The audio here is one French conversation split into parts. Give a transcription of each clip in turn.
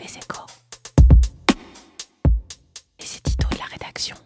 Les échos. C'est Tito de la rédaction.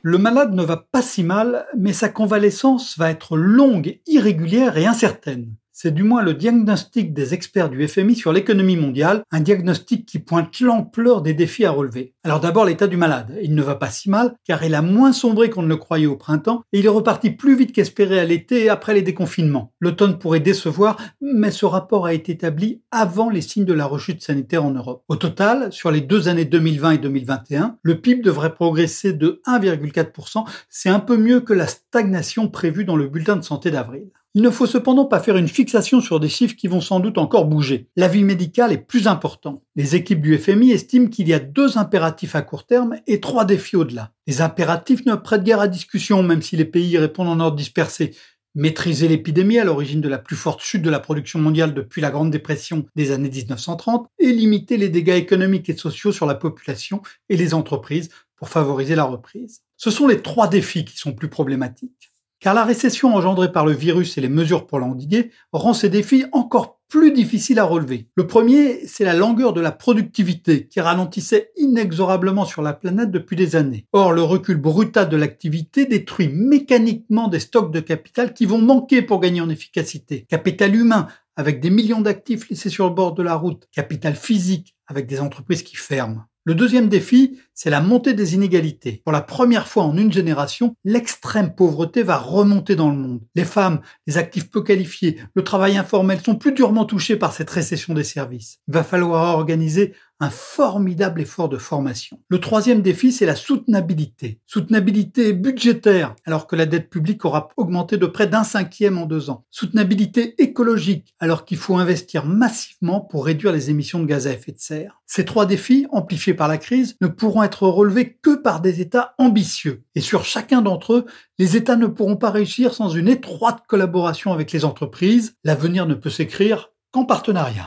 Le malade ne va pas si mal, mais sa convalescence va être longue, irrégulière et incertaine. C'est du moins le diagnostic des experts du FMI sur l'économie mondiale, un diagnostic qui pointe l'ampleur des défis à relever. Alors d'abord l'état du malade. Il ne va pas si mal, car il a moins sombré qu'on ne le croyait au printemps, et il est reparti plus vite qu'espéré à l'été après les déconfinements. L'automne pourrait décevoir, mais ce rapport a été établi avant les signes de la rechute sanitaire en Europe. Au total, sur les deux années 2020 et 2021, le PIB devrait progresser de 1,4%, c'est un peu mieux que la stagnation prévue dans le bulletin de santé d'avril. Il ne faut cependant pas faire une fixation sur des chiffres qui vont sans doute encore bouger. La vie médicale est plus importante. Les équipes du FMI estiment qu'il y a deux impératifs à court terme et trois défis au-delà. Les impératifs ne prêtent guère à discussion, même si les pays répondent en ordre dispersé. Maîtriser l'épidémie à l'origine de la plus forte chute de la production mondiale depuis la Grande Dépression des années 1930 et limiter les dégâts économiques et sociaux sur la population et les entreprises pour favoriser la reprise. Ce sont les trois défis qui sont plus problématiques car la récession engendrée par le virus et les mesures pour l'endiguer rend ces défis encore plus difficiles à relever. Le premier, c'est la longueur de la productivité qui ralentissait inexorablement sur la planète depuis des années. Or, le recul brutal de l'activité détruit mécaniquement des stocks de capital qui vont manquer pour gagner en efficacité. Capital humain, avec des millions d'actifs laissés sur le bord de la route. Capital physique, avec des entreprises qui ferment. Le deuxième défi, c'est la montée des inégalités. Pour la première fois en une génération, l'extrême pauvreté va remonter dans le monde. Les femmes, les actifs peu qualifiés, le travail informel sont plus durement touchés par cette récession des services. Il va falloir organiser un formidable effort de formation. Le troisième défi, c'est la soutenabilité. Soutenabilité budgétaire, alors que la dette publique aura augmenté de près d'un cinquième en deux ans. Soutenabilité écologique, alors qu'il faut investir massivement pour réduire les émissions de gaz à effet de serre. Ces trois défis, amplifiés par la crise, ne pourront être relevés que par des États ambitieux. Et sur chacun d'entre eux, les États ne pourront pas réussir sans une étroite collaboration avec les entreprises. L'avenir ne peut s'écrire qu'en partenariat.